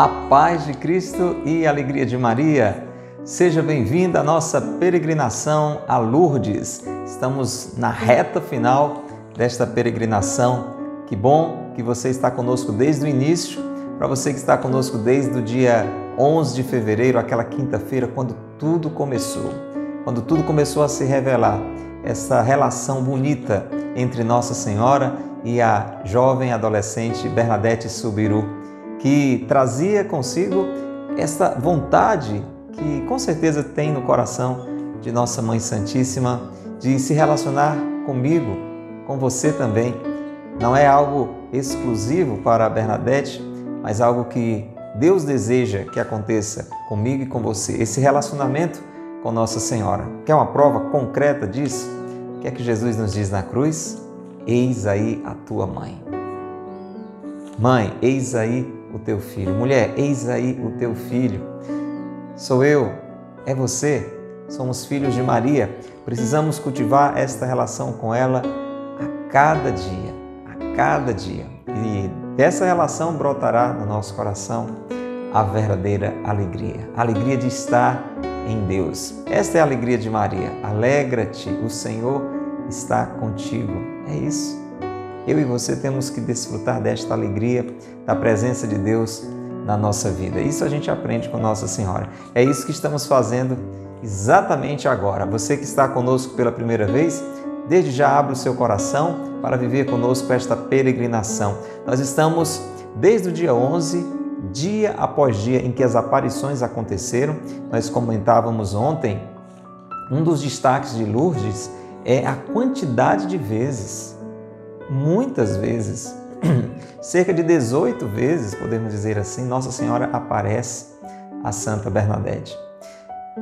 A paz de Cristo e a alegria de Maria. Seja bem-vinda à nossa peregrinação a Lourdes. Estamos na reta final desta peregrinação. Que bom que você está conosco desde o início. Para você que está conosco desde o dia 11 de fevereiro, aquela quinta-feira, quando tudo começou, quando tudo começou a se revelar, essa relação bonita entre Nossa Senhora e a jovem adolescente Bernadette Subiru, que trazia consigo essa vontade que com certeza tem no coração de Nossa Mãe Santíssima de se relacionar comigo, com você também. Não é algo exclusivo para a Bernadette, mas algo que Deus deseja que aconteça comigo e com você. Esse relacionamento com Nossa Senhora. Quer uma prova concreta disso? O que é que Jesus nos diz na cruz? Eis aí a tua mãe. Mãe, eis aí o teu filho. Mulher, eis aí o teu filho. Sou eu, é você. Somos filhos de Maria. Precisamos cultivar esta relação com ela a cada dia, a cada dia. E dessa relação brotará no nosso coração a verdadeira alegria, a alegria de estar em Deus. Esta é a alegria de Maria. Alegra-te, o Senhor está contigo. É isso. Eu e você temos que desfrutar desta alegria, da presença de Deus na nossa vida. Isso a gente aprende com Nossa Senhora. É isso que estamos fazendo exatamente agora. Você que está conosco pela primeira vez, desde já abre o seu coração para viver conosco esta peregrinação. Nós estamos desde o dia 11 dia após dia em que as aparições aconteceram. Nós comentávamos ontem, um dos destaques de Lourdes é a quantidade de vezes, muitas vezes, cerca de 18 vezes, podemos dizer assim, Nossa Senhora aparece a Santa Bernadette.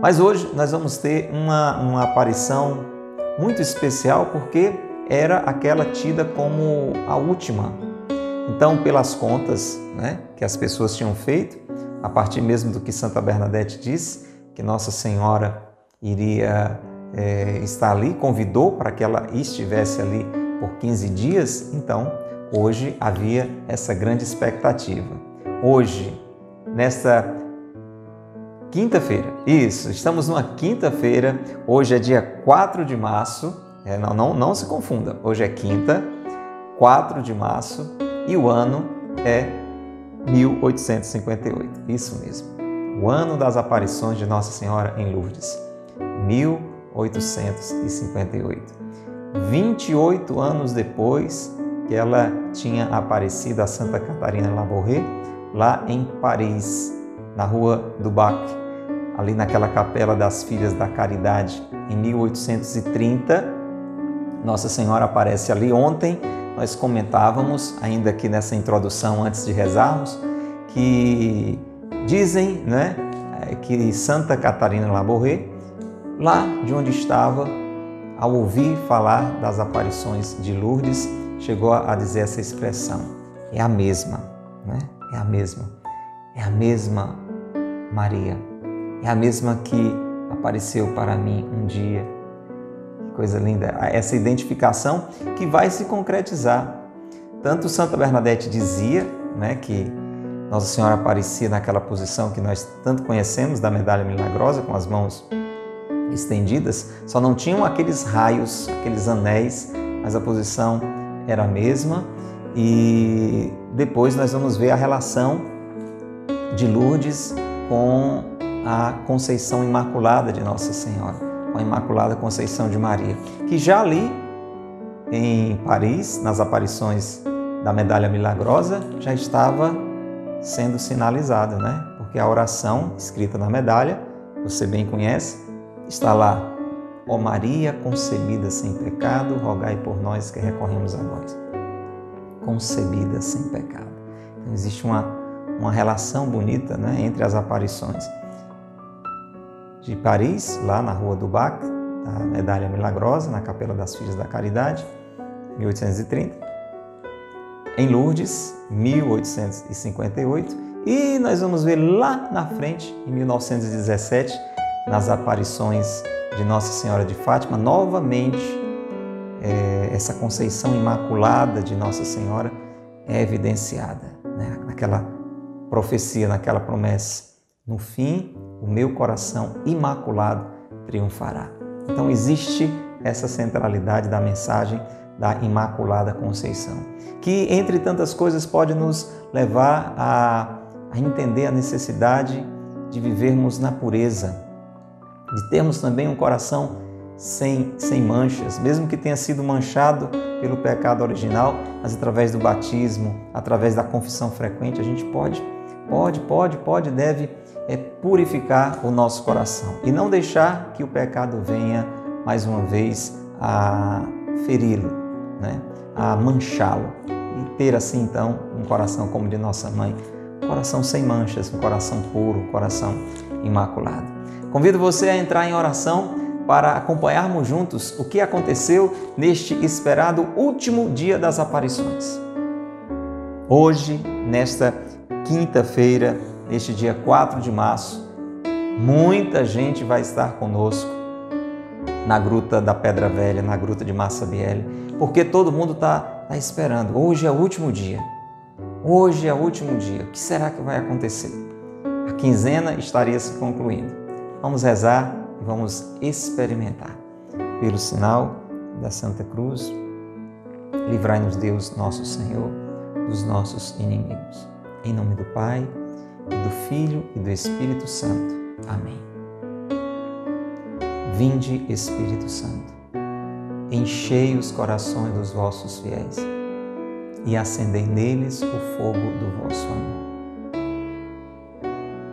Mas hoje nós vamos ter uma, uma aparição muito especial porque era aquela tida como a última então, pelas contas né, que as pessoas tinham feito, a partir mesmo do que Santa Bernadette disse, que Nossa Senhora iria é, estar ali, convidou para que ela estivesse ali por 15 dias, então hoje havia essa grande expectativa. Hoje, nesta quinta-feira, isso, estamos numa quinta-feira, hoje é dia 4 de março, é, não, não, não se confunda, hoje é quinta, 4 de março e o ano é 1858. Isso mesmo. O ano das aparições de Nossa Senhora em Lourdes. 1858. 28 anos depois que ela tinha aparecido a Santa Catarina Labouré, lá em Paris, na rua do Bac, ali naquela capela das Filhas da Caridade, em 1830. Nossa Senhora aparece ali ontem nós comentávamos, ainda aqui nessa introdução, antes de rezarmos, que dizem né, é, que Santa Catarina Laborré, lá de onde estava, ao ouvir falar das aparições de Lourdes, chegou a dizer essa expressão: é a mesma, né? é a mesma, é a mesma Maria, é a mesma que apareceu para mim um dia coisa linda, essa identificação que vai se concretizar. Tanto Santa Bernadette dizia né, que Nossa Senhora aparecia naquela posição que nós tanto conhecemos da medalha milagrosa, com as mãos estendidas, só não tinham aqueles raios, aqueles anéis, mas a posição era a mesma. E depois nós vamos ver a relação de Lourdes com a Conceição Imaculada de Nossa Senhora com a Imaculada Conceição de Maria, que já ali em Paris, nas aparições da Medalha Milagrosa, já estava sendo sinalizada, né? Porque a oração escrita na medalha, você bem conhece, está lá: Ó Maria concebida sem pecado, rogai por nós que recorremos a vós. Concebida sem pecado. Então existe uma, uma relação bonita né, entre as aparições de Paris, lá na Rua do Bac, a Medalha Milagrosa, na Capela das Filhas da Caridade, 1830. Em Lourdes, 1858. E nós vamos ver lá na frente, em 1917, nas aparições de Nossa Senhora de Fátima, novamente é, essa conceição imaculada de Nossa Senhora é evidenciada, né? naquela profecia, naquela promessa. No fim, o meu coração imaculado triunfará. Então existe essa centralidade da mensagem da Imaculada Conceição, que entre tantas coisas pode nos levar a, a entender a necessidade de vivermos na pureza, de termos também um coração sem, sem manchas, mesmo que tenha sido manchado pelo pecado original, mas através do batismo, através da confissão frequente, a gente pode, pode, pode, pode, deve é, purificar o nosso coração e não deixar que o pecado venha mais uma vez a feri-lo, né? a manchá-lo e ter assim então um coração como de nossa mãe, um coração sem manchas, um coração puro, um coração imaculado. Convido você a entrar em oração para acompanharmos juntos o que aconteceu neste esperado último dia das aparições. Hoje, nesta quinta-feira, neste dia 4 de março, muita gente vai estar conosco na Gruta da Pedra Velha, na Gruta de Massabielle, porque todo mundo está tá esperando. Hoje é o último dia. Hoje é o último dia. O que será que vai acontecer? A quinzena estaria se concluindo. Vamos rezar e vamos experimentar. Pelo sinal da Santa Cruz, livrai-nos Deus, nosso Senhor, dos nossos inimigos. Em nome do Pai, e do Filho e do Espírito Santo. Amém. Vinde, Espírito Santo, enchei os corações dos vossos fiéis e acendei neles o fogo do vosso amor.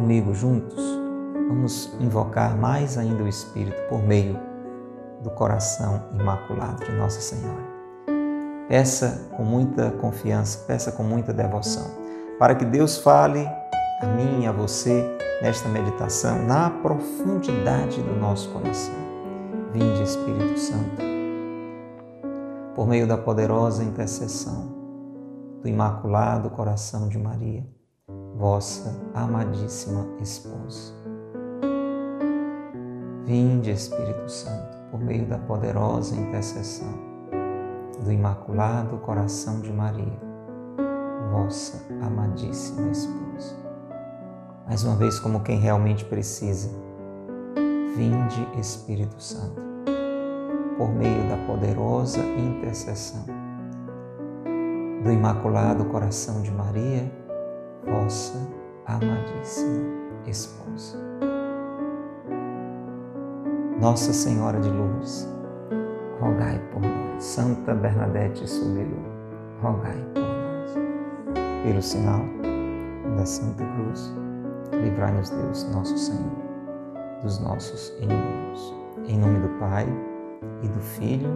comigo juntos, vamos invocar mais ainda o Espírito por meio do coração imaculado de Nossa Senhora. Peça com muita confiança, peça com muita devoção, para que Deus fale a mim e a você nesta meditação, na profundidade do nosso coração. Vinde, Espírito Santo, por meio da poderosa intercessão do Imaculado Coração de Maria vossa amadíssima esposa. Vinde, Espírito Santo, por meio da poderosa intercessão do Imaculado Coração de Maria, vossa amadíssima esposa. Mais uma vez, como quem realmente precisa, vinde, Espírito Santo, por meio da poderosa intercessão do Imaculado Coração de Maria, vossa amadíssima esposa. Nossa Senhora de Lourdes, rogai por nós. Santa Bernadette Soubirô, rogai por nós. Pelo sinal da Santa Cruz, livrai-nos Deus, nosso Senhor, dos nossos inimigos. Em nome do Pai, e do Filho,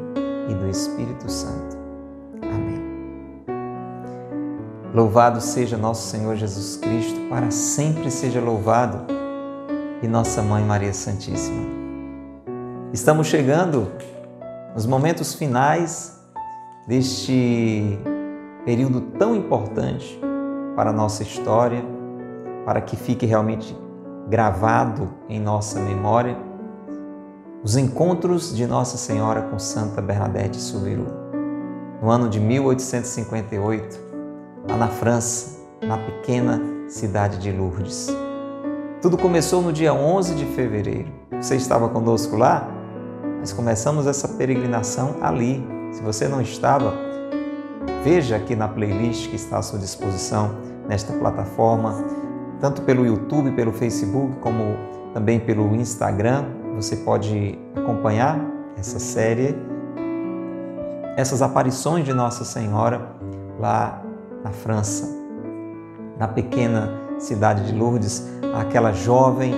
e do Espírito Santo. Louvado seja nosso Senhor Jesus Cristo, para sempre seja louvado, e nossa Mãe Maria Santíssima. Estamos chegando nos momentos finais deste período tão importante para a nossa história, para que fique realmente gravado em nossa memória os encontros de Nossa Senhora com Santa Bernadette Soubirous. No ano de 1858, lá na França, na pequena cidade de Lourdes. Tudo começou no dia 11 de fevereiro. Você estava conosco lá? Nós começamos essa peregrinação ali. Se você não estava, veja aqui na playlist que está à sua disposição nesta plataforma, tanto pelo YouTube, pelo Facebook, como também pelo Instagram. Você pode acompanhar essa série, essas aparições de Nossa Senhora lá na França, na pequena cidade de Lourdes, aquela jovem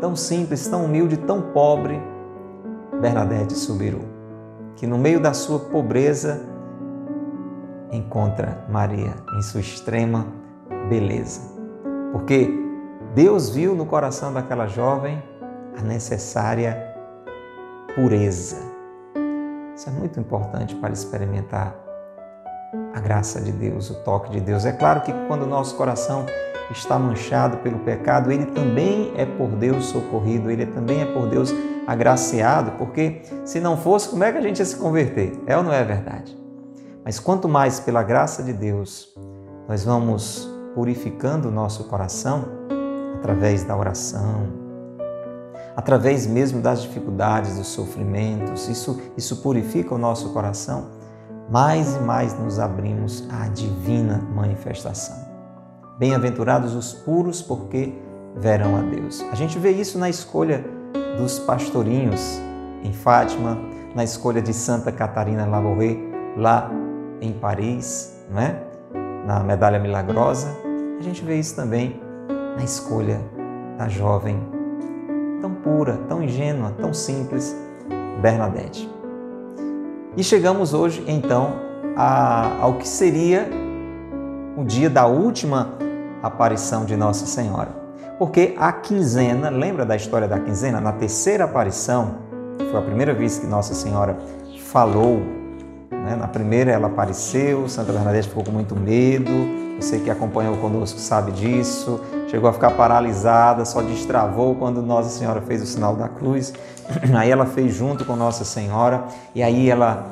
tão simples, tão humilde, tão pobre, Bernadette Subiru, que no meio da sua pobreza encontra Maria em sua extrema beleza. Porque Deus viu no coração daquela jovem a necessária pureza. Isso é muito importante para experimentar a graça de Deus, o toque de Deus. É claro que quando o nosso coração está manchado pelo pecado, ele também é por Deus socorrido, ele também é por Deus agraciado, porque se não fosse, como é que a gente ia se converter? É ou não é verdade? Mas quanto mais pela graça de Deus nós vamos purificando o nosso coração através da oração, através mesmo das dificuldades, dos sofrimentos, isso, isso purifica o nosso coração, mais e mais nos abrimos à divina manifestação. Bem-aventurados os puros, porque verão a Deus. A gente vê isso na escolha dos pastorinhos em Fátima, na escolha de Santa Catarina Labouré, lá em Paris, não é? na Medalha Milagrosa. A gente vê isso também na escolha da jovem tão pura, tão ingênua, tão simples, Bernadette. E chegamos hoje, então, a, ao que seria o dia da última aparição de Nossa Senhora. Porque a quinzena, lembra da história da quinzena? Na terceira aparição, foi a primeira vez que Nossa Senhora falou. Né? Na primeira ela apareceu, Santa Bernadette ficou com muito medo. Você que acompanhou conosco sabe disso. Chegou a ficar paralisada, só destravou quando Nossa Senhora fez o sinal da cruz. Aí ela fez junto com Nossa Senhora e aí ela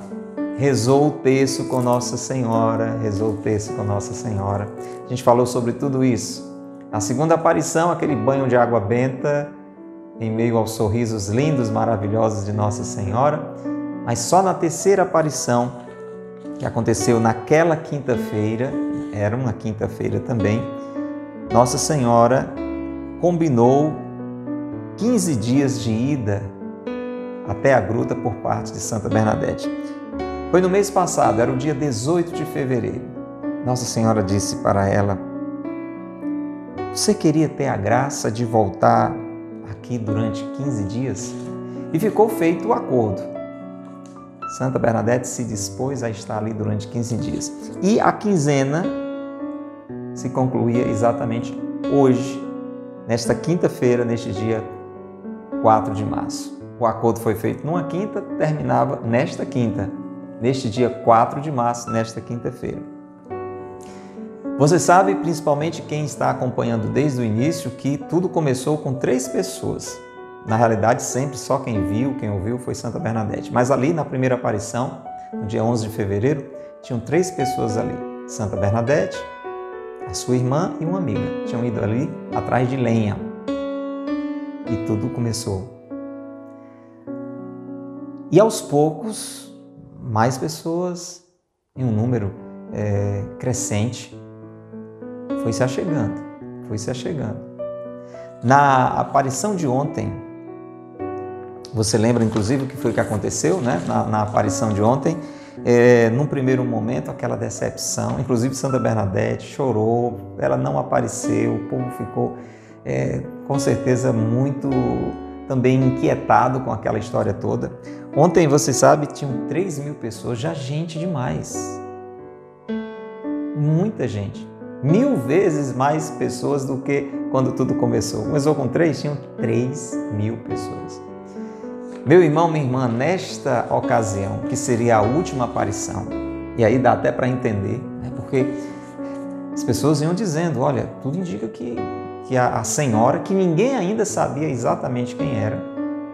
rezou o texto com Nossa Senhora, rezou o texto com Nossa Senhora. A gente falou sobre tudo isso. Na segunda aparição, aquele banho de água benta em meio aos sorrisos lindos, maravilhosos de Nossa Senhora. Mas só na terceira aparição, que aconteceu naquela quinta-feira, era uma quinta-feira também, Nossa Senhora combinou 15 dias de ida até a gruta por parte de Santa Bernadette. Foi no mês passado, era o dia 18 de fevereiro. Nossa Senhora disse para ela: Você queria ter a graça de voltar aqui durante 15 dias? E ficou feito o acordo. Santa Bernadette se dispôs a estar ali durante 15 dias. E a quinzena se concluía exatamente hoje, nesta quinta-feira, neste dia 4 de março. O acordo foi feito numa quinta, terminava nesta quinta, neste dia 4 de março, nesta quinta-feira. Você sabe, principalmente quem está acompanhando desde o início, que tudo começou com três pessoas. Na realidade, sempre só quem viu, quem ouviu foi Santa Bernadette. Mas ali na primeira aparição, no dia 11 de fevereiro, tinham três pessoas ali: Santa Bernadette, a sua irmã e uma amiga. Tinham ido ali atrás de lenha. E tudo começou. E aos poucos, mais pessoas em um número é, crescente foi se achegando, foi se achegando. Na aparição de ontem, você lembra inclusive o que foi que aconteceu, né? Na, na aparição de ontem, é, num primeiro momento, aquela decepção, inclusive Santa Bernadette chorou, ela não apareceu, o povo ficou é, com certeza muito também inquietado com aquela história toda. Ontem, você sabe, tinham 3 mil pessoas, já gente demais. Muita gente. Mil vezes mais pessoas do que quando tudo começou. Começou com três, tinham 3 mil pessoas. Meu irmão, minha irmã, nesta ocasião, que seria a última aparição, e aí dá até para entender, né? porque as pessoas iam dizendo: olha, tudo indica que, que a, a senhora, que ninguém ainda sabia exatamente quem era,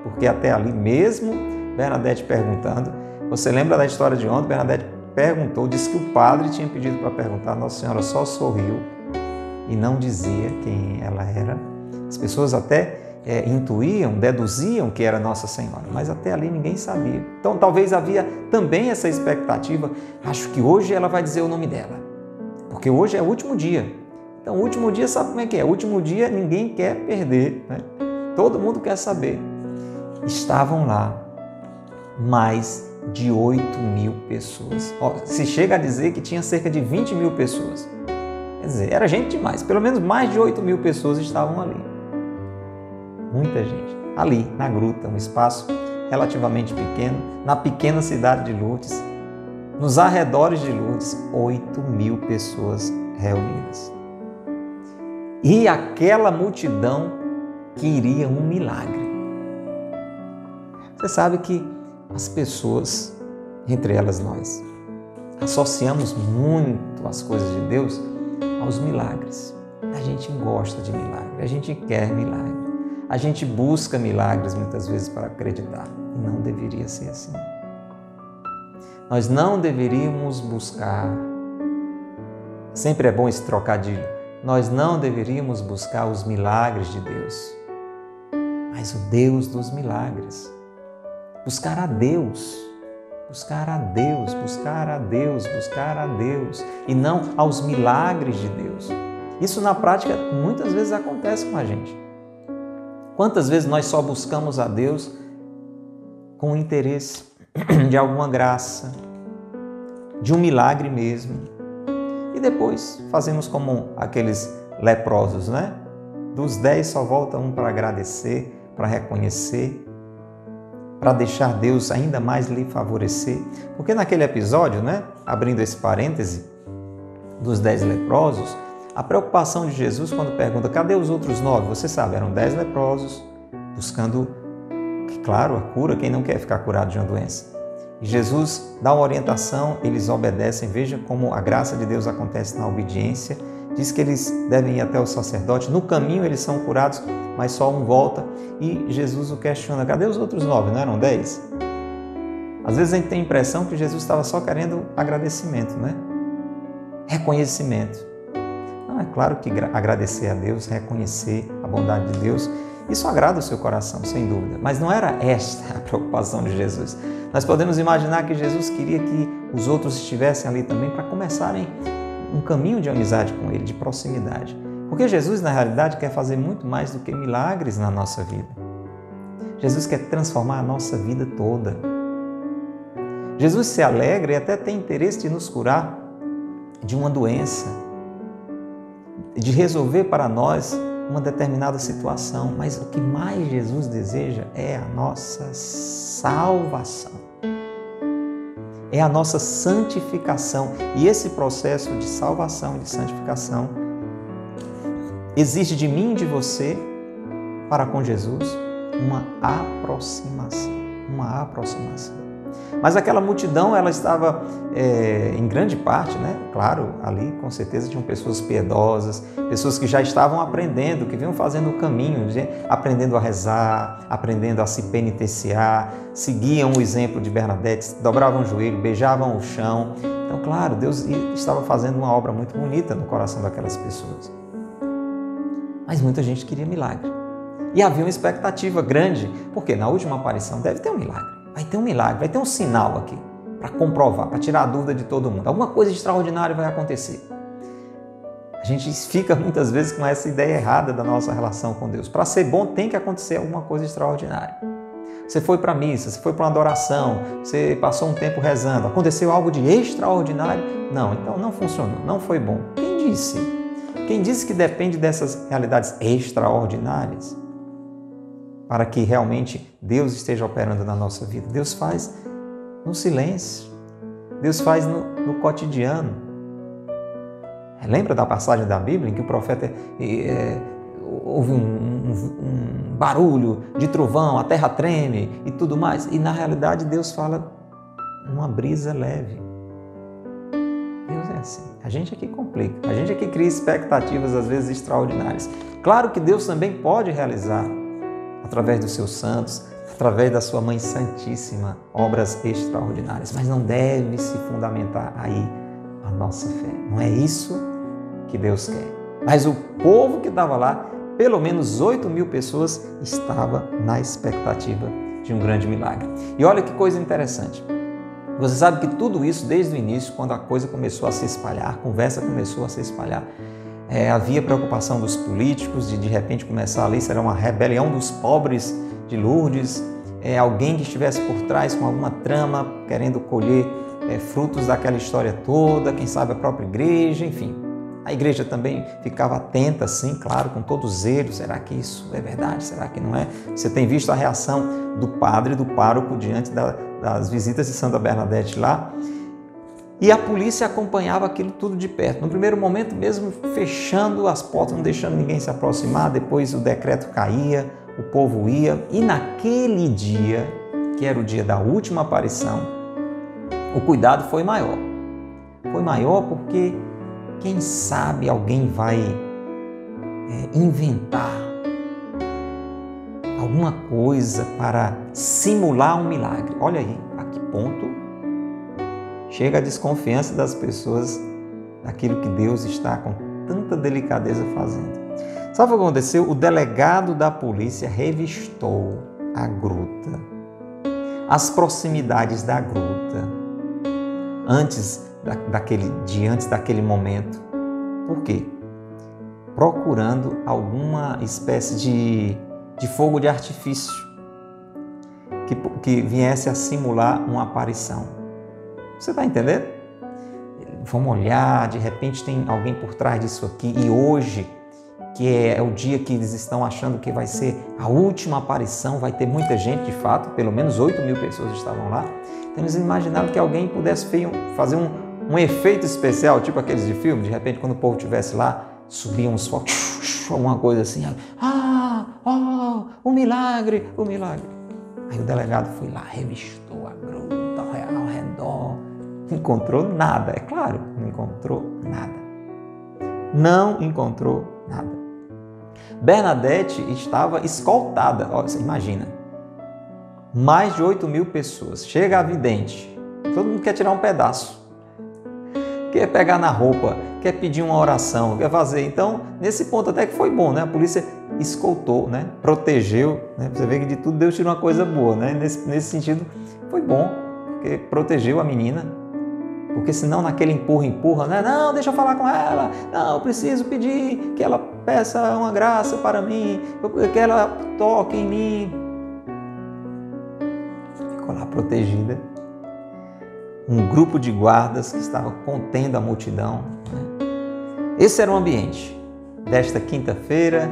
porque até ali mesmo Bernadette perguntando. Você lembra da história de ontem? Bernadette perguntou, disse que o padre tinha pedido para perguntar, Nossa Senhora só sorriu e não dizia quem ela era. As pessoas até é, intuíam, deduziam que era Nossa Senhora, mas até ali ninguém sabia. Então talvez havia também essa expectativa. Acho que hoje ela vai dizer o nome dela, porque hoje é o último dia. Então, o último dia sabe como é que é? O último dia ninguém quer perder, né? todo mundo quer saber. Estavam lá mais de 8 mil pessoas. Ó, se chega a dizer que tinha cerca de 20 mil pessoas. Quer dizer, era gente demais. Pelo menos mais de 8 mil pessoas estavam ali. Muita gente. Ali, na gruta, um espaço relativamente pequeno, na pequena cidade de Lourdes, nos arredores de Lourdes, 8 mil pessoas reunidas. e aquela multidão queria um milagre. Você sabe que as pessoas, entre elas nós, associamos muito as coisas de Deus aos milagres. A gente gosta de milagre, a gente quer milagre, a gente busca milagres muitas vezes para acreditar e não deveria ser assim. Nós não deveríamos buscar, sempre é bom esse trocadilho, nós não deveríamos buscar os milagres de Deus, mas o Deus dos milagres. Buscar a Deus, buscar a Deus, buscar a Deus, buscar a Deus e não aos milagres de Deus. Isso na prática muitas vezes acontece com a gente. Quantas vezes nós só buscamos a Deus com o interesse de alguma graça, de um milagre mesmo, e depois fazemos como aqueles leprosos, né? Dos dez só volta um para agradecer, para reconhecer, para deixar Deus ainda mais lhe favorecer. Porque naquele episódio, né? Abrindo esse parêntese, dos dez leprosos, a preocupação de Jesus quando pergunta: cadê os outros nove? Você sabe, eram dez leprosos buscando, claro, a cura. Quem não quer ficar curado de uma doença? E Jesus dá uma orientação, eles obedecem. Veja como a graça de Deus acontece na obediência. Diz que eles devem ir até o sacerdote. No caminho eles são curados, mas só um volta. E Jesus o questiona: cadê os outros nove? Não eram dez? Às vezes a gente tem a impressão que Jesus estava só querendo agradecimento, né? Reconhecimento. É claro que agradecer a Deus, reconhecer a bondade de Deus, isso agrada o seu coração, sem dúvida. Mas não era esta a preocupação de Jesus. Nós podemos imaginar que Jesus queria que os outros estivessem ali também para começarem um caminho de amizade com Ele, de proximidade. Porque Jesus, na realidade, quer fazer muito mais do que milagres na nossa vida. Jesus quer transformar a nossa vida toda. Jesus se alegra e até tem interesse de nos curar de uma doença, de resolver para nós uma determinada situação, mas o que mais Jesus deseja é a nossa salvação. É a nossa santificação. E esse processo de salvação e de santificação exige de mim e de você para com Jesus uma aproximação, uma aproximação. Mas aquela multidão, ela estava é, em grande parte, né? Claro, ali com certeza tinham pessoas piedosas, pessoas que já estavam aprendendo, que vinham fazendo o caminho, aprendendo a rezar, aprendendo a se penitenciar, seguiam o exemplo de Bernadette, dobravam o joelho, beijavam o chão. Então, claro, Deus estava fazendo uma obra muito bonita no coração daquelas pessoas. Mas muita gente queria milagre. E havia uma expectativa grande, porque na última aparição deve ter um milagre. Vai ter um milagre, vai ter um sinal aqui para comprovar, para tirar a dúvida de todo mundo. Alguma coisa extraordinária vai acontecer. A gente fica muitas vezes com essa ideia errada da nossa relação com Deus. Para ser bom, tem que acontecer alguma coisa extraordinária. Você foi para a missa, você foi para uma adoração, você passou um tempo rezando, aconteceu algo de extraordinário? Não, então não funcionou, não foi bom. Quem disse? Quem disse que depende dessas realidades extraordinárias? Para que realmente Deus esteja operando na nossa vida. Deus faz no silêncio, Deus faz no, no cotidiano. Lembra da passagem da Bíblia em que o profeta é, houve um, um, um barulho de trovão, a terra treme e tudo mais? E na realidade Deus fala numa brisa leve. Deus é assim. A gente aqui complica, a gente aqui cria expectativas às vezes extraordinárias. Claro que Deus também pode realizar através dos seus santos, através da sua Mãe Santíssima, obras extraordinárias. Mas não deve se fundamentar aí a nossa fé. Não é isso que Deus quer. Mas o povo que estava lá, pelo menos 8 mil pessoas, estava na expectativa de um grande milagre. E olha que coisa interessante. Você sabe que tudo isso, desde o início, quando a coisa começou a se espalhar, a conversa começou a se espalhar, é, havia preocupação dos políticos de de repente começar ali, será uma rebelião dos pobres de Lourdes, é, alguém que estivesse por trás com alguma trama, querendo colher é, frutos daquela história toda, quem sabe a própria igreja, enfim. A igreja também ficava atenta, sim, claro, com todo zelo. Será que isso é verdade? Será que não é? Você tem visto a reação do padre, do pároco, diante da, das visitas de Santa Bernadette lá. E a polícia acompanhava aquilo tudo de perto. No primeiro momento, mesmo fechando as portas, não deixando ninguém se aproximar, depois o decreto caía, o povo ia. E naquele dia, que era o dia da última aparição, o cuidado foi maior. Foi maior porque, quem sabe, alguém vai é, inventar alguma coisa para simular um milagre. Olha aí, a que ponto chega a desconfiança das pessoas daquilo que Deus está com tanta delicadeza fazendo. Sabe o que aconteceu? O delegado da polícia revistou a gruta, as proximidades da gruta, antes da, daquele dia, antes daquele momento. Por quê? Procurando alguma espécie de, de fogo de artifício que, que viesse a simular uma aparição. Você está entendendo? Vamos olhar, de repente tem alguém por trás disso aqui e hoje, que é, é o dia que eles estão achando que vai ser a última aparição, vai ter muita gente de fato, pelo menos 8 mil pessoas estavam lá. Então eles imaginaram que alguém pudesse fazer um, um efeito especial, tipo aqueles de filme, de repente quando o povo estivesse lá, subiam uns fogos, alguma coisa assim, ah, oh, o milagre, o milagre. Aí o delegado foi lá, revistou a gruta ao redor, encontrou nada. É claro, não encontrou nada. Não encontrou nada. Bernadette estava escoltada. Olha, você imagina. Mais de 8 mil pessoas. Chega a vidente. Todo mundo quer tirar um pedaço. Quer pegar na roupa, quer pedir uma oração, quer fazer. Então, nesse ponto até que foi bom, né? A polícia escoltou, né? Protegeu. Né? Você vê que de tudo Deus tira uma coisa boa, né? Nesse, nesse sentido, foi bom, porque protegeu a menina, porque senão naquele empurra, empurra, né? Não, deixa eu falar com ela. Não, eu preciso pedir que ela peça uma graça para mim, que ela toque em mim. Ficou lá protegida. Um grupo de guardas que estava contendo a multidão. Né? Esse era o ambiente desta quinta-feira,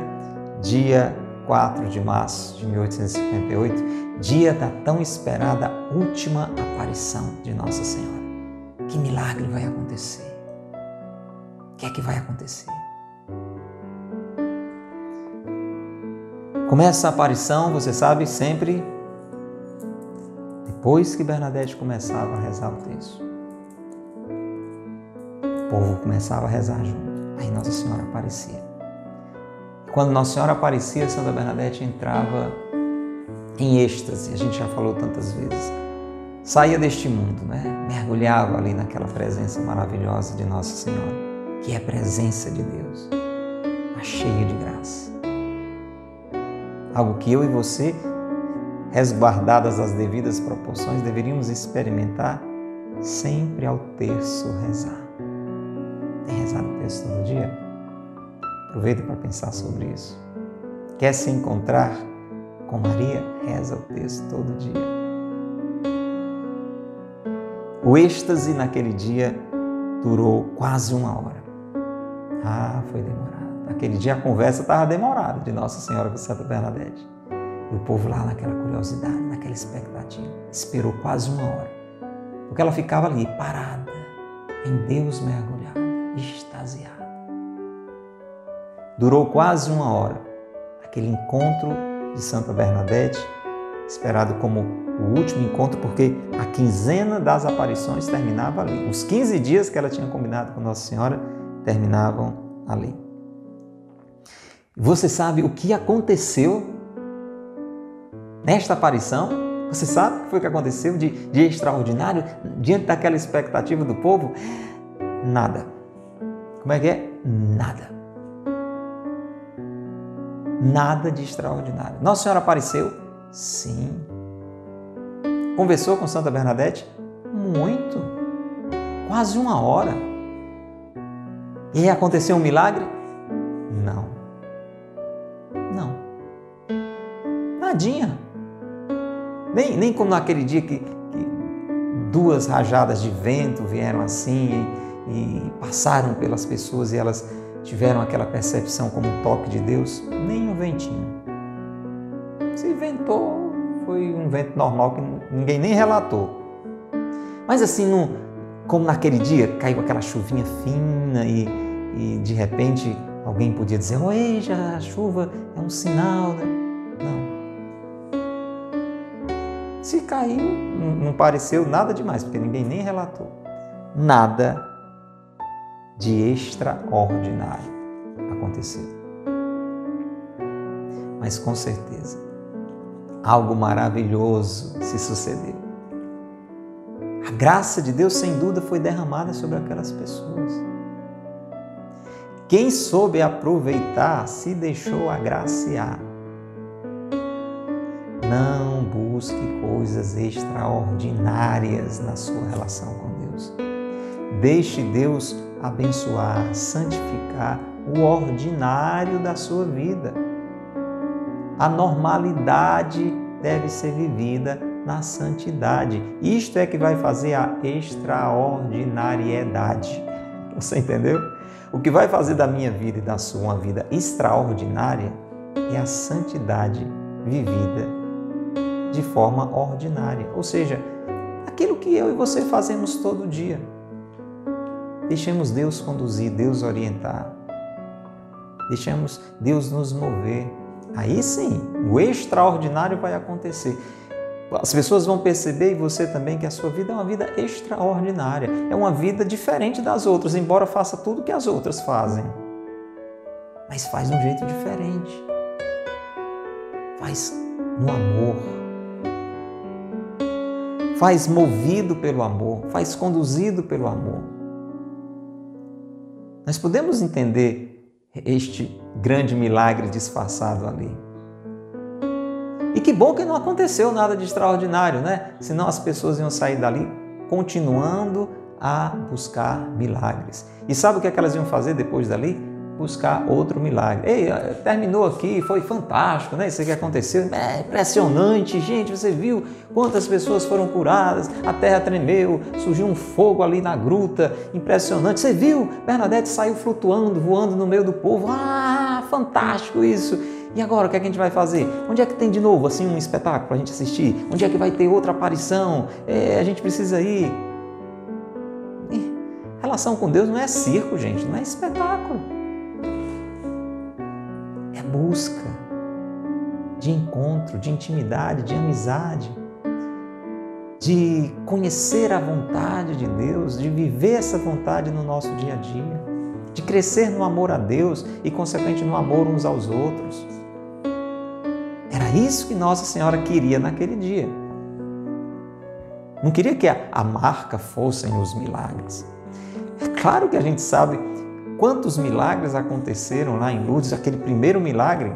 dia 4 de março de 1858, dia da tão esperada última aparição de Nossa Senhora. Que milagre vai acontecer? O que é que vai acontecer? Começa a aparição, você sabe, sempre depois que Bernadette começava a rezar o texto. O povo começava a rezar junto. Aí Nossa Senhora aparecia. Quando Nossa Senhora aparecia, Santa Bernadette entrava em êxtase. A gente já falou tantas vezes saía deste mundo, né? mergulhava ali naquela presença maravilhosa de Nossa Senhora, que é a presença de Deus, a cheia de graça. Algo que eu e você, resguardadas as devidas proporções, deveríamos experimentar sempre ao terço rezar. Tem rezado o terço todo dia? Aproveita para pensar sobre isso. Quer se encontrar com Maria? Reza o texto todo dia. O êxtase naquele dia durou quase uma hora. Ah, foi demorado. Aquele dia a conversa estava demorada de Nossa Senhora com Santa Bernadette. E o povo lá naquela curiosidade, naquela expectativa, esperou quase uma hora. Porque ela ficava ali, parada, em Deus mergulhada, extasiada. Durou quase uma hora aquele encontro de Santa Bernadette esperado como o último encontro, porque a quinzena das aparições terminava ali. Os 15 dias que ela tinha combinado com Nossa Senhora terminavam ali. Você sabe o que aconteceu nesta aparição? Você sabe o que foi que aconteceu de, de extraordinário diante daquela expectativa do povo? Nada. Como é que é? Nada. Nada de extraordinário. Nossa Senhora apareceu Sim. Conversou com Santa Bernadette? Muito. Quase uma hora. E aconteceu um milagre? Não. Não. Nadinha. Nem, nem como naquele dia que, que duas rajadas de vento vieram assim e, e passaram pelas pessoas e elas tiveram aquela percepção como um toque de Deus. Nem um ventinho. Se ventou, foi um vento normal que ninguém nem relatou. Mas assim, no, como naquele dia caiu aquela chuvinha fina e, e de repente alguém podia dizer: Oi, já a chuva é um sinal, né? Não. Se caiu, não pareceu nada demais, porque ninguém nem relatou. Nada de extraordinário aconteceu. Mas com certeza, algo maravilhoso se sucedeu. A graça de Deus, sem dúvida, foi derramada sobre aquelas pessoas. Quem soube aproveitar se deixou agraciar. Não busque coisas extraordinárias na sua relação com Deus. Deixe Deus abençoar, santificar o ordinário da sua vida. A normalidade deve ser vivida na santidade. Isto é que vai fazer a extraordinariedade. Você entendeu? O que vai fazer da minha vida e da sua uma vida extraordinária é a santidade vivida de forma ordinária. Ou seja, aquilo que eu e você fazemos todo dia. Deixemos Deus conduzir, Deus orientar. Deixemos Deus nos mover. Aí sim, o extraordinário vai acontecer. As pessoas vão perceber, e você também, que a sua vida é uma vida extraordinária. É uma vida diferente das outras, embora faça tudo que as outras fazem. Mas faz de um jeito diferente. Faz no amor. Faz movido pelo amor. Faz conduzido pelo amor. Nós podemos entender este grande milagre disfarçado ali. E que bom que não aconteceu nada de extraordinário, né? Senão as pessoas iam sair dali continuando a buscar milagres. E sabe o que, é que elas iam fazer depois dali? Buscar outro milagre. Ei, eh, terminou aqui, foi fantástico, né? Isso que aconteceu, é impressionante, gente. Você viu quantas pessoas foram curadas, a terra tremeu, surgiu um fogo ali na gruta, impressionante. Você viu? Bernadette saiu flutuando, voando no meio do povo. Ah, fantástico isso. E agora, o que, é que a gente vai fazer? Onde é que tem de novo assim um espetáculo para a gente assistir? Onde é que vai ter outra aparição? É, a gente precisa ir. Relação com Deus não é circo, gente, não é espetáculo. Busca de encontro, de intimidade, de amizade, de conhecer a vontade de Deus, de viver essa vontade no nosso dia a dia, de crescer no amor a Deus e, consequentemente, no amor uns aos outros. Era isso que Nossa Senhora queria naquele dia. Não queria que a, marca fossem os milagres. É claro que a gente sabe quantos milagres aconteceram lá em Lourdes, aquele primeiro milagre.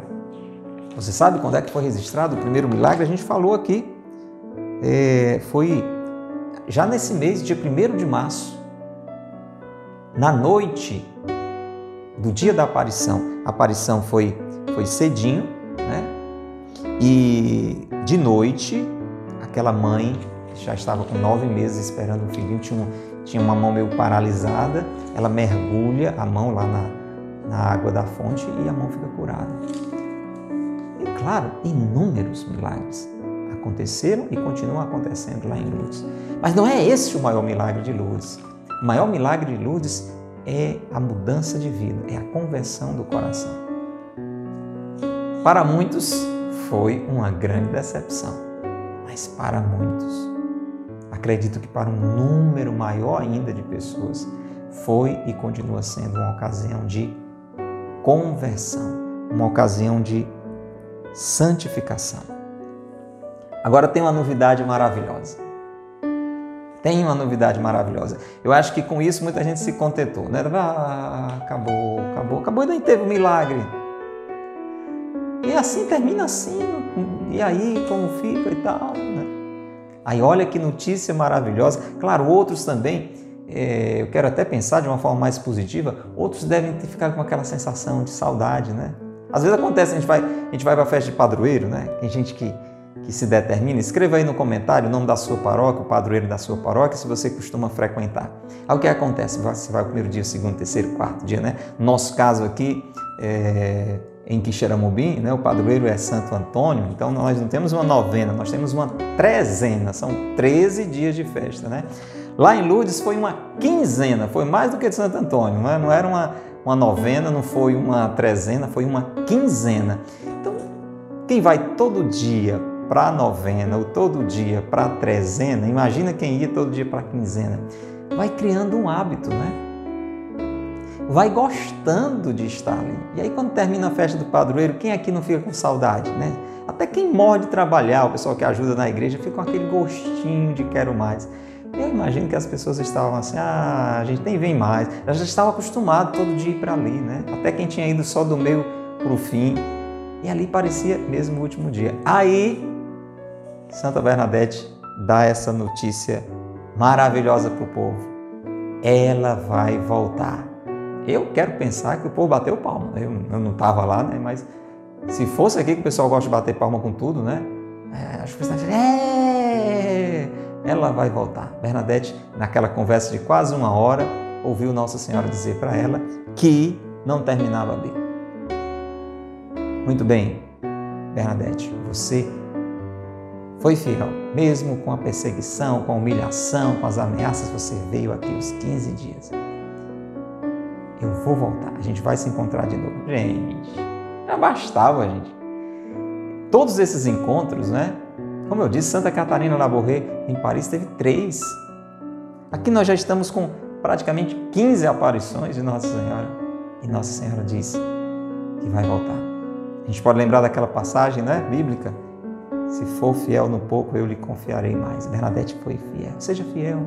Você sabe quando é que foi registrado o primeiro milagre? A gente falou aqui. É, foi já nesse mês, dia 1 de março, na noite do dia da aparição. A aparição foi, foi cedinho, né? E de noite, aquela mãe já estava com nove meses esperando o filhinho, tinha, tinha uma mão meio paralisada, ela mergulha a mão lá na, na água da fonte e a mão fica curada. E claro, inúmeros milagres aconteceram e continuam acontecendo lá em Lourdes. Mas não é esse o maior milagre de Lourdes. O maior milagre de Lourdes é a mudança de vida, é a conversão do coração. Para muitos, foi uma grande decepção, mas para muitos, acredito que para um número maior ainda de pessoas, foi e continua sendo uma ocasião de conversão, uma ocasião de santificação. Agora tem uma novidade maravilhosa. Tem uma novidade maravilhosa. Eu acho que com isso muita gente se contentou, né? Ah, acabou, acabou, acabou e nem teve um milagre. E assim termina assim. E aí, como fica e tal. Né? Aí olha que notícia maravilhosa. Claro, outros também, é, eu quero até pensar de uma forma mais positiva, outros devem ter ficado com aquela sensação de saudade, né? Às vezes acontece, a gente vai, a gente vai para a festa de padroeiro, né? Tem gente que, que se determina. Escreva aí no comentário o nome da sua paróquia, o padroeiro da sua paróquia, se você costuma frequentar. Aí o que acontece? Você vai o primeiro dia, segundo, terceiro, quarto dia, né? Nosso caso aqui, é, em Quixeramobim, né, o padroeiro é Santo Antônio, então nós não temos uma novena, nós temos uma trezena, são 13 dias de festa. Né? Lá em Lourdes foi uma quinzena, foi mais do que de Santo Antônio, não, é? não era uma, uma novena, não foi uma trezena, foi uma quinzena. Então, quem vai todo dia para a novena ou todo dia para a trezena, imagina quem ia todo dia para a quinzena, vai criando um hábito, né? Vai gostando de estar ali. E aí, quando termina a festa do padroeiro, quem aqui não fica com saudade, né? Até quem morre de trabalhar, o pessoal que ajuda na igreja, fica com aquele gostinho de quero mais. Eu imagino que as pessoas estavam assim, ah, a gente nem vem mais. Elas já estavam acostumadas todo dia ir para ali, né? Até quem tinha ido só do meio para o fim. E ali parecia mesmo o último dia. Aí, Santa Bernadette dá essa notícia maravilhosa para o povo. Ela vai voltar. Eu quero pensar que o povo bateu palma. Eu, eu não estava lá, né? Mas se fosse aqui que o pessoal gosta de bater palma com tudo, né? É, as pessoas é, ela vai voltar. Bernadette, naquela conversa de quase uma hora, ouviu Nossa Senhora dizer para ela que não terminava ali. Muito bem, Bernadette, você foi fiel, mesmo com a perseguição, com a humilhação, com as ameaças, você veio aqui os 15 dias. Eu vou voltar, a gente vai se encontrar de novo. Gente, já bastava, gente. Todos esses encontros, né? Como eu disse, Santa Catarina Laborré em Paris teve três. Aqui nós já estamos com praticamente 15 aparições de Nossa Senhora. E Nossa Senhora diz que vai voltar. A gente pode lembrar daquela passagem né, bíblica? Se for fiel no pouco, eu lhe confiarei mais. Bernadette foi fiel. Seja fiel.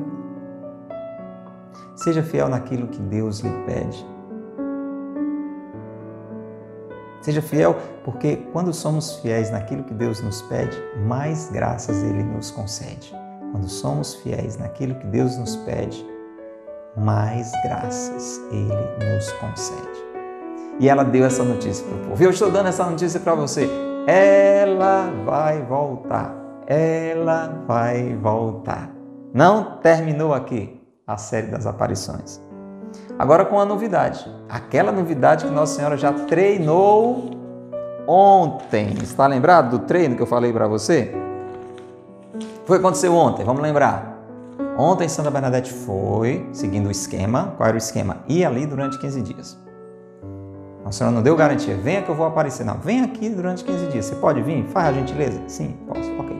Seja fiel naquilo que Deus lhe pede. Seja fiel, porque quando somos fiéis naquilo que Deus nos pede, mais graças Ele nos concede. Quando somos fiéis naquilo que Deus nos pede, mais graças Ele nos concede. E ela deu essa notícia para o povo. Eu estou dando essa notícia para você. Ela vai voltar. Ela vai voltar. Não terminou aqui a série das aparições. Agora com a novidade. Aquela novidade que Nossa Senhora já treinou ontem. Está lembrado do treino que eu falei para você? Foi aconteceu ontem, vamos lembrar. Ontem Santa Bernadette foi seguindo o esquema. Qual era o esquema? Ir ali durante 15 dias. Nossa Senhora não deu garantia. Venha que eu vou aparecer. Não, vem aqui durante 15 dias. Você pode vir? Faz a gentileza? Sim, posso. Ok.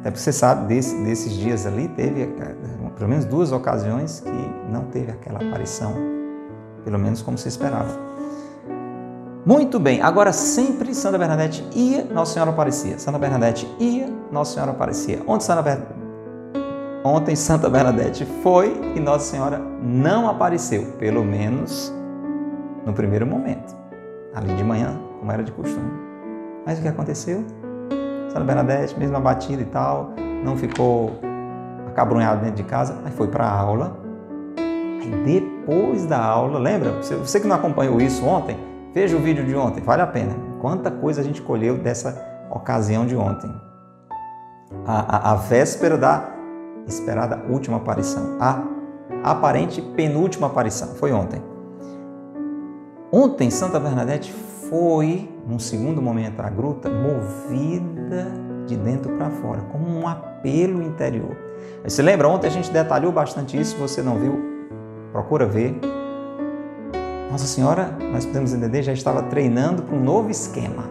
Até porque você sabe, desse, desses dias ali, teve pelo menos duas ocasiões que não teve aquela aparição, pelo menos como se esperava. Muito bem, agora sempre Santa Bernadette ia, Nossa Senhora aparecia. Santa Bernadette ia, Nossa Senhora aparecia. Ontem Santa, Ber... Ontem Santa Bernadette foi e Nossa Senhora não apareceu, pelo menos no primeiro momento, ali de manhã, como era de costume. Mas o que aconteceu? Santa Bernadette, mesmo abatida e tal, não ficou acabrunhado dentro de casa, aí foi para a aula. Aí depois da aula, lembra? Você que não acompanhou isso ontem, veja o vídeo de ontem, vale a pena. Quanta coisa a gente colheu dessa ocasião de ontem. A, a, a véspera da esperada última aparição, a aparente penúltima aparição, foi ontem. Ontem, Santa Bernadette foi, num segundo momento, à gruta, movida de dentro para fora, como um apelo interior. Você lembra? Ontem a gente detalhou bastante isso. Se você não viu, procura ver. Nossa Senhora, nós podemos entender, já estava treinando para um novo esquema.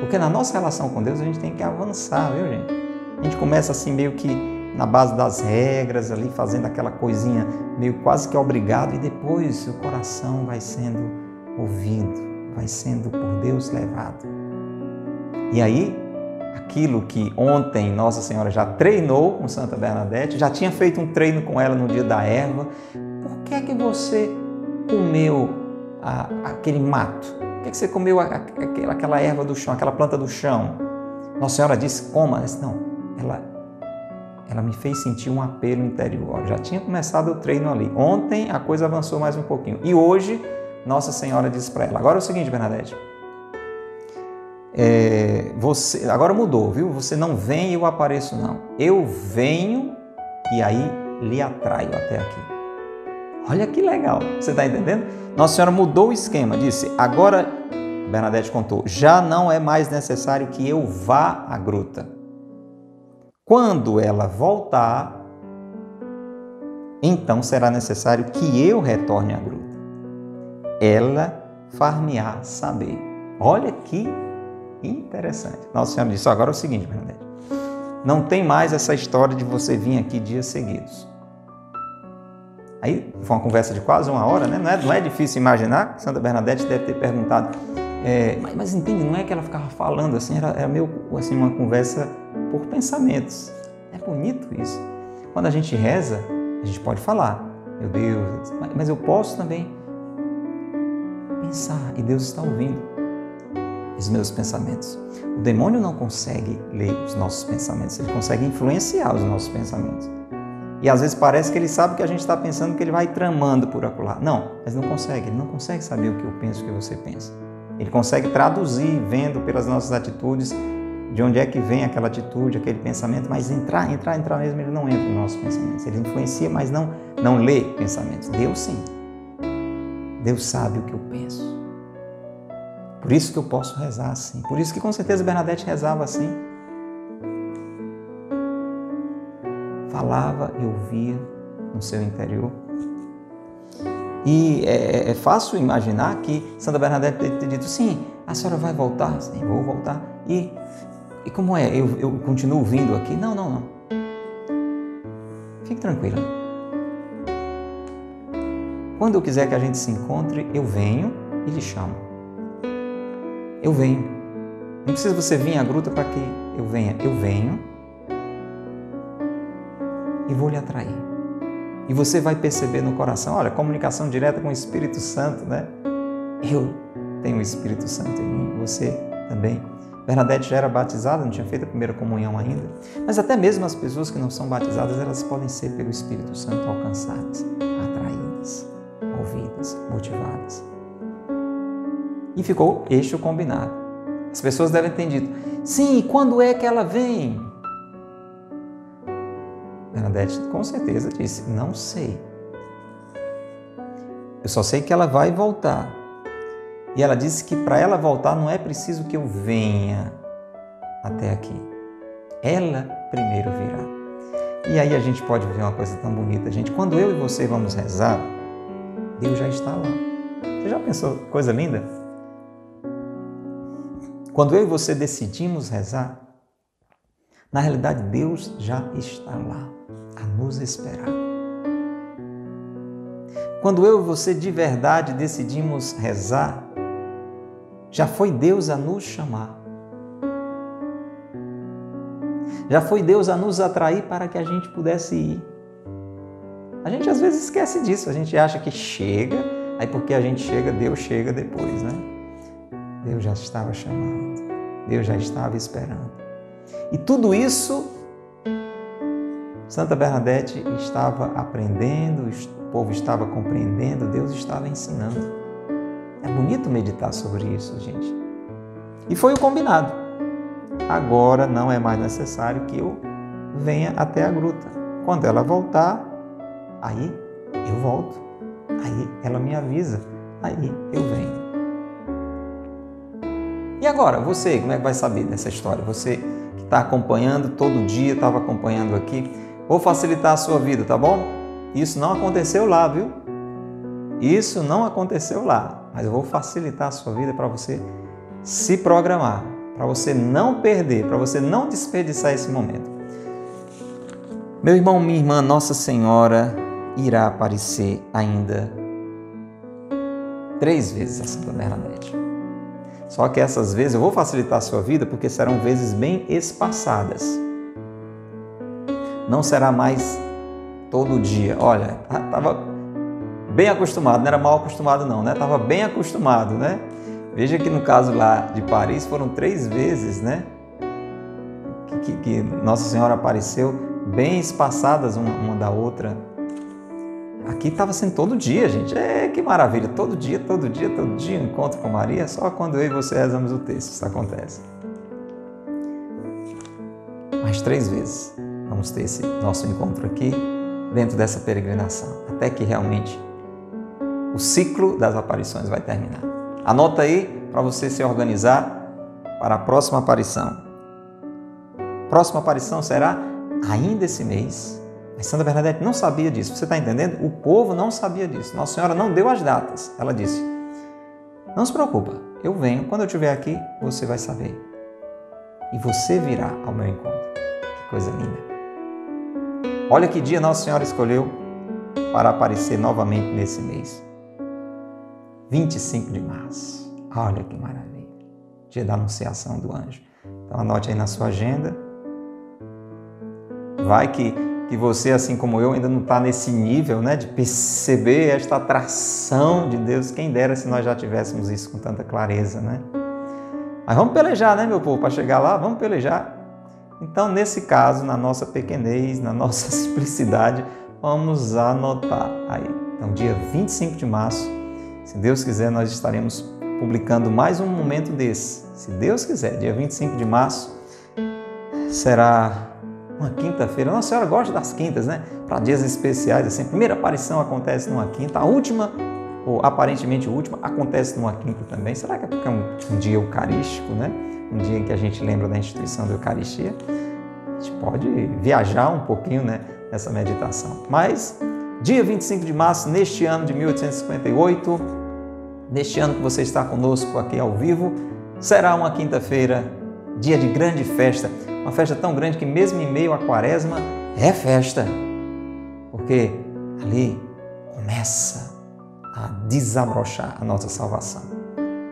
Porque na nossa relação com Deus a gente tem que avançar, viu, gente? A gente começa assim meio que na base das regras, ali fazendo aquela coisinha meio quase que obrigado, e depois o coração vai sendo ouvido, vai sendo por Deus levado. E aí aquilo que ontem Nossa Senhora já treinou com Santa Bernadette, já tinha feito um treino com ela no dia da erva. Por que é que você comeu a, aquele mato? Por que, é que você comeu a, a, aquela erva do chão, aquela planta do chão? Nossa Senhora disse, coma. Disse, não, ela, ela me fez sentir um apelo interior. Já tinha começado o treino ali. Ontem a coisa avançou mais um pouquinho. E hoje Nossa Senhora disse para ela, agora é o seguinte, Bernadette, é, você, agora mudou, viu? Você não vem e eu apareço, não. Eu venho e aí lhe atraio até aqui. Olha que legal, você está entendendo? Nossa Senhora mudou o esquema, disse: agora, Bernadette contou, já não é mais necessário que eu vá à gruta. Quando ela voltar, então será necessário que eu retorne à gruta. Ela far-me-á saber. Olha que interessante. Nossa Senhora disse: agora é o seguinte, Bernadette. Não tem mais essa história de você vir aqui dias seguidos. Aí foi uma conversa de quase uma hora, né? Não é, não é difícil imaginar Santa Bernadette deve ter perguntado. É, mas, mas, entende, não é que ela ficava falando assim, era, era meio assim, uma conversa por pensamentos. É bonito isso. Quando a gente reza, a gente pode falar, meu Deus, mas eu posso também pensar e Deus está ouvindo os meus pensamentos. O demônio não consegue ler os nossos pensamentos, ele consegue influenciar os nossos pensamentos. E às vezes parece que ele sabe o que a gente está pensando, que ele vai tramando por acolá. Não, mas não consegue, ele não consegue saber o que eu penso, o que você pensa. Ele consegue traduzir, vendo pelas nossas atitudes, de onde é que vem aquela atitude, aquele pensamento, mas entrar, entrar, entrar mesmo, ele não entra nos nossos pensamentos. Ele influencia, mas não, não lê pensamentos. Deus sim. Deus sabe o que eu penso. Por isso que eu posso rezar assim. Por isso que com certeza Bernadette rezava assim. Falava e ouvia no seu interior. E é, é, fácil imaginar que Santa Bernadette ter dito, sim, a senhora vai voltar? Sim, vou voltar. E, e como é? Eu, eu continuo vindo aqui? Não, não, não. Fique tranquila. Quando eu quiser que a gente se encontre, eu venho e lhe chamo. Eu venho. Não precisa você vir à gruta para que eu venha. Eu venho e vou lhe atrair. E você vai perceber no coração, olha, comunicação direta com o Espírito Santo, né? Eu tenho o Espírito Santo em mim, você também. Bernadette já era batizada, não tinha feito a primeira comunhão ainda. Mas até mesmo as pessoas que não são batizadas, elas podem ser pelo Espírito Santo alcançadas, atraídas, ouvidas, motivadas. E ficou este o combinado. As pessoas devem ter dito: sim, quando é que ela vem? Bernadette com certeza disse: Não sei. Eu só sei que ela vai voltar. E ela disse que para ela voltar não é preciso que eu venha até aqui. Ela primeiro virá. E aí a gente pode ver uma coisa tão bonita, gente. Quando eu e você vamos rezar, Deus já está lá. Você já pensou coisa linda? Quando eu e você decidimos rezar, na realidade Deus já está lá a nos esperar. Quando eu e você de verdade decidimos rezar, já foi Deus a nos chamar. Já foi Deus a nos atrair para que a gente pudesse ir. A gente às vezes esquece disso, a gente acha que chega, aí porque a gente chega, Deus chega depois, né? Deus já estava chamando, Deus já estava esperando. E tudo isso Santa Bernadette estava aprendendo, o povo estava compreendendo, Deus estava ensinando. É bonito meditar sobre isso, gente. E foi o combinado. Agora não é mais necessário que eu venha até a gruta. Quando ela voltar, aí eu volto. Aí ela me avisa. Aí eu venho. E agora, você, como é que vai saber dessa história? Você que está acompanhando todo dia, estava acompanhando aqui. Vou facilitar a sua vida, tá bom? Isso não aconteceu lá, viu? Isso não aconteceu lá, mas eu vou facilitar a sua vida para você se programar, para você não perder, para você não desperdiçar esse momento. Meu irmão, minha irmã, Nossa Senhora irá aparecer ainda três vezes a Santa Bernadette. Só que essas vezes eu vou facilitar a sua vida porque serão vezes bem espaçadas não será mais todo dia. Olha, estava bem acostumado, não era mal acostumado não, né? Estava bem acostumado, né? Veja que no caso lá de Paris foram três vezes, né? Que, que, que Nossa Senhora apareceu bem espaçadas uma, uma da outra. Aqui estava sendo todo dia, gente. É, que maravilha! Todo dia, todo dia, todo dia, encontro com Maria. Só quando eu e você rezamos o texto isso acontece. Mais três vezes vamos ter esse nosso encontro aqui dentro dessa peregrinação, até que realmente o ciclo das aparições vai terminar. Anota aí para você se organizar para a próxima aparição. Próxima aparição será ainda esse mês, Mas Santa Bernadette não sabia disso. Você está entendendo? O povo não sabia disso. Nossa Senhora não deu as datas. Ela disse: Não se preocupa, eu venho. Quando eu estiver aqui, você vai saber. E você virá ao meu encontro. Que coisa linda. Olha que dia Nossa Senhora escolheu para aparecer novamente nesse mês. 25 de março. Olha que maravilha. Dia da anunciação do anjo. Então anote aí na sua agenda. Vai que que você, assim como eu, ainda não está nesse nível né, de perceber esta atração de Deus. Quem dera se nós já tivéssemos isso com tanta clareza, né? Mas vamos pelejar, né, meu povo? Para chegar lá, vamos pelejar. Então, nesse caso, na nossa pequenez, na nossa simplicidade, vamos anotar aí. Então, dia 25 de março, se Deus quiser, nós estaremos publicando mais um momento desse. Se Deus quiser, dia 25 de março, será uma quinta-feira. Nossa Senhora gosta das quintas, né? Para dias especiais, assim. A primeira aparição acontece numa quinta, a última, ou aparentemente a última, acontece numa quinta também. Será que é porque é um, um dia eucarístico, né? Um dia em que a gente lembra da instituição da Eucaristia? A gente pode viajar um pouquinho, né? Nessa meditação. Mas, dia 25 de março, neste ano de 1858, neste ano que você está conosco aqui ao vivo, será uma quinta-feira, dia de grande festa uma festa tão grande que, mesmo em meio à quaresma, é festa, porque ali começa a desabrochar a nossa salvação.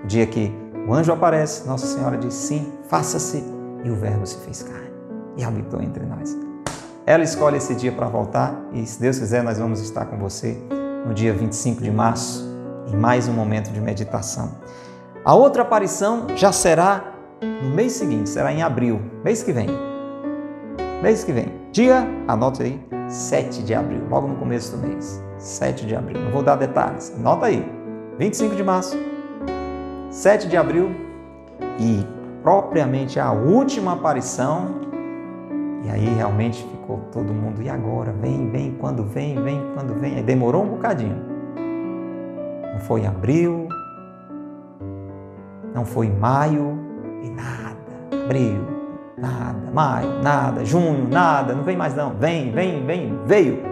O dia que o anjo aparece, Nossa Senhora diz sim, faça-se, e o Verbo se fez carne e habitou entre nós. Ela escolhe esse dia para voltar e, se Deus quiser, nós vamos estar com você no dia 25 de março, em mais um momento de meditação. A outra aparição já será no mês seguinte, será em abril, mês que vem. Mês que vem. Dia, anote aí, 7 de abril, logo no começo do mês. 7 de abril. Não vou dar detalhes. Anota aí. 25 de março, 7 de abril e propriamente a última aparição. E aí realmente ficou todo mundo, e agora? Vem, vem, quando vem, vem, quando vem. Aí demorou um bocadinho. Não foi em abril, não foi em maio, e nada. Abril, nada. Maio, nada. Junho, nada. Não vem mais não. Vem, vem, vem. Veio.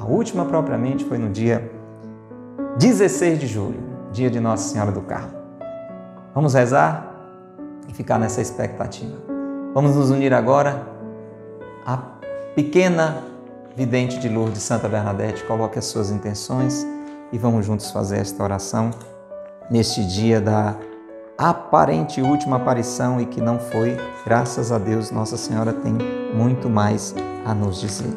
A última propriamente foi no dia 16 de julho, dia de Nossa Senhora do Carmo. Vamos rezar e ficar nessa expectativa. Vamos nos unir agora à pequena vidente de Lourdes, Santa Bernadette. Coloque as suas intenções e vamos juntos fazer esta oração neste dia da aparente última aparição e que não foi, graças a Deus, Nossa Senhora tem muito mais a nos dizer.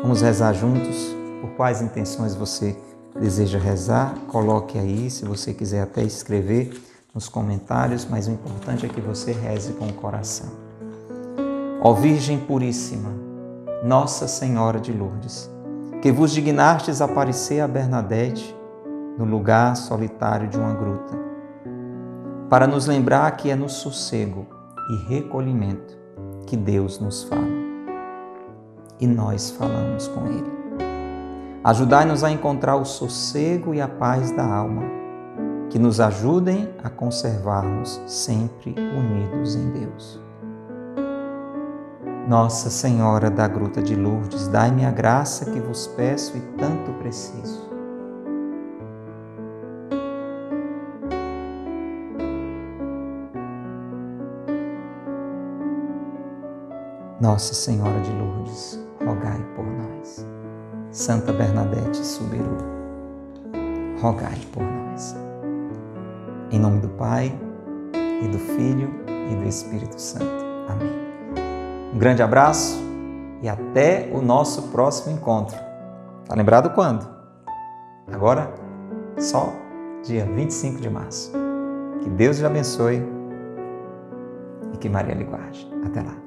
Vamos rezar juntos. Por quais intenções você deseja rezar? Coloque aí, se você quiser até escrever nos comentários, mas o importante é que você reze com o coração. Ó Virgem Puríssima, Nossa Senhora de Lourdes, que vos dignastes aparecer a Bernadette no lugar solitário de uma gruta para nos lembrar que é no sossego e recolhimento que Deus nos fala. E nós falamos com Ele. Ajudai-nos a encontrar o sossego e a paz da alma, que nos ajudem a conservarmos sempre unidos em Deus. Nossa Senhora da Gruta de Lourdes, dai-me a graça que vos peço e tanto preciso Nossa Senhora de Lourdes, rogai por nós. Santa Bernadette Subiru, rogai por nós. Em nome do Pai, e do Filho, e do Espírito Santo. Amém. Um grande abraço e até o nosso próximo encontro. Tá lembrado quando? Agora, só dia 25 de março. Que Deus lhe abençoe e que Maria lhe guarde. Até lá.